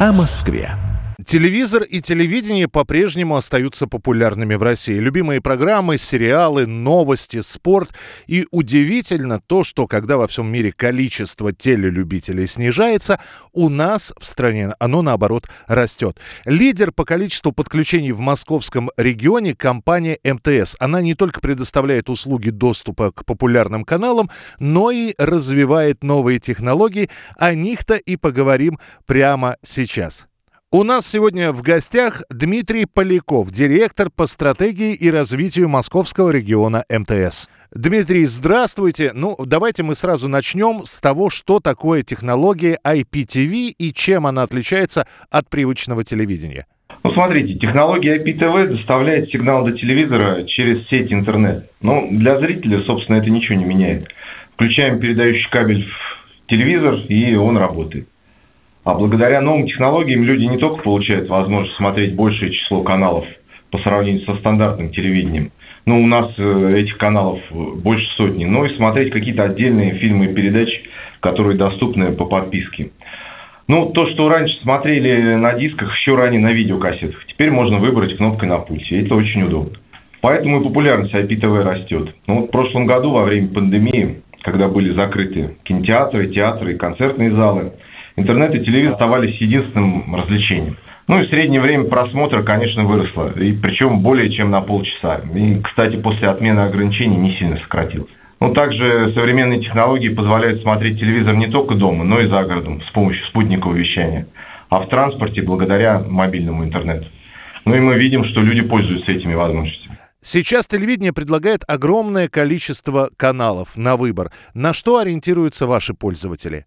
о Москве. Телевизор и телевидение по-прежнему остаются популярными в России. Любимые программы, сериалы, новости, спорт. И удивительно то, что когда во всем мире количество телелюбителей снижается, у нас в стране оно наоборот растет. Лидер по количеству подключений в московском регионе компания МТС. Она не только предоставляет услуги доступа к популярным каналам, но и развивает новые технологии. О них-то и поговорим прямо сейчас. У нас сегодня в гостях Дмитрий Поляков, директор по стратегии и развитию московского региона МТС. Дмитрий, здравствуйте. Ну, давайте мы сразу начнем с того, что такое технология IPTV и чем она отличается от привычного телевидения. Ну, смотрите, технология IPTV доставляет сигнал до телевизора через сеть интернет. Но для зрителя, собственно, это ничего не меняет. Включаем передающий кабель в телевизор, и он работает. А благодаря новым технологиям люди не только получают возможность смотреть большее число каналов по сравнению со стандартным телевидением, ну, у нас э, этих каналов больше сотни, но и смотреть какие-то отдельные фильмы и передачи, которые доступны по подписке. Ну, то, что раньше смотрели на дисках, еще ранее на видеокассетах, теперь можно выбрать кнопкой на пульте, это очень удобно. Поэтому и популярность IPTV растет. Ну, вот в прошлом году, во время пандемии, когда были закрыты кинотеатры, театры и концертные залы – интернет и телевизор оставались единственным развлечением. Ну и среднее время просмотра, конечно, выросло, и причем более чем на полчаса. И, кстати, после отмены ограничений не сильно сократилось. Ну, также современные технологии позволяют смотреть телевизор не только дома, но и за городом с помощью спутникового вещания, а в транспорте благодаря мобильному интернету. Ну и мы видим, что люди пользуются этими возможностями. Сейчас телевидение предлагает огромное количество каналов на выбор. На что ориентируются ваши пользователи?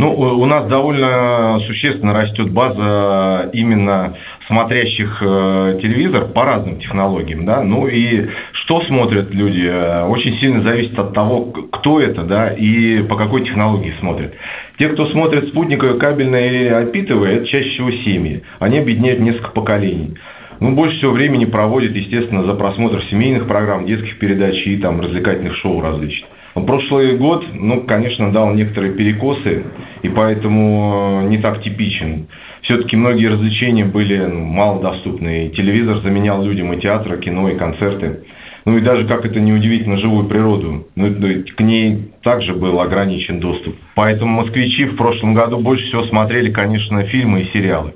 Ну, у нас довольно существенно растет база именно смотрящих э, телевизор по разным технологиям, да, ну и что смотрят люди, э, очень сильно зависит от того, кто это, да, и по какой технологии смотрят. Те, кто смотрит спутниковые, кабельные или опитывая, это чаще всего семьи. Они объединяют несколько поколений. Ну, больше всего времени проводят, естественно, за просмотр семейных программ, детских передач и там развлекательных шоу различных. Прошлый год, ну, конечно, дал некоторые перекосы, и поэтому э, не так типичен. Все-таки многие развлечения были ну, малодоступны. И телевизор заменял людям и театр, кино, и концерты. Ну и даже, как это неудивительно, живую природу. Ну, к ней также был ограничен доступ. Поэтому москвичи в прошлом году больше всего смотрели, конечно, фильмы и сериалы.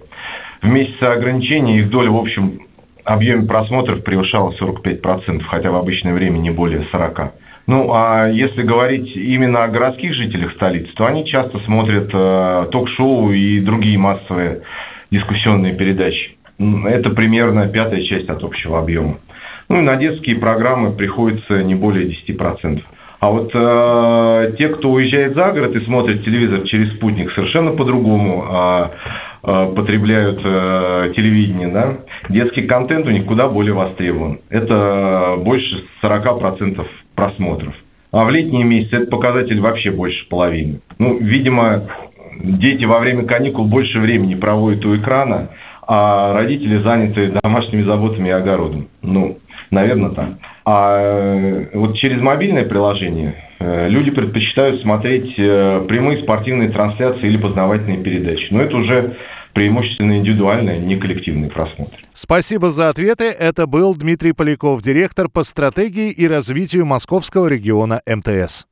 В месяце ограничений их доля в общем объеме просмотров превышала 45%, хотя в обычное время не более 40%. Ну, а если говорить именно о городских жителях столицы, то они часто смотрят э, ток-шоу и другие массовые дискуссионные передачи. Это примерно пятая часть от общего объема. Ну и на детские программы приходится не более 10%. А вот э, те, кто уезжает за город и смотрит телевизор через спутник, совершенно по-другому э, э, потребляют э, телевидение. Да? Детский контент у них куда более востребован. Это больше 40% просмотров. А в летние месяцы этот показатель вообще больше половины. Ну, видимо, дети во время каникул больше времени проводят у экрана, а родители заняты домашними заботами и огородом. Ну, наверное, так. А э, вот через мобильное приложение э, люди предпочитают смотреть э, прямые спортивные трансляции или познавательные передачи. Но это уже преимущественно индивидуальный, не коллективный просмотр. Спасибо за ответы. Это был Дмитрий Поляков, директор по стратегии и развитию московского региона МТС.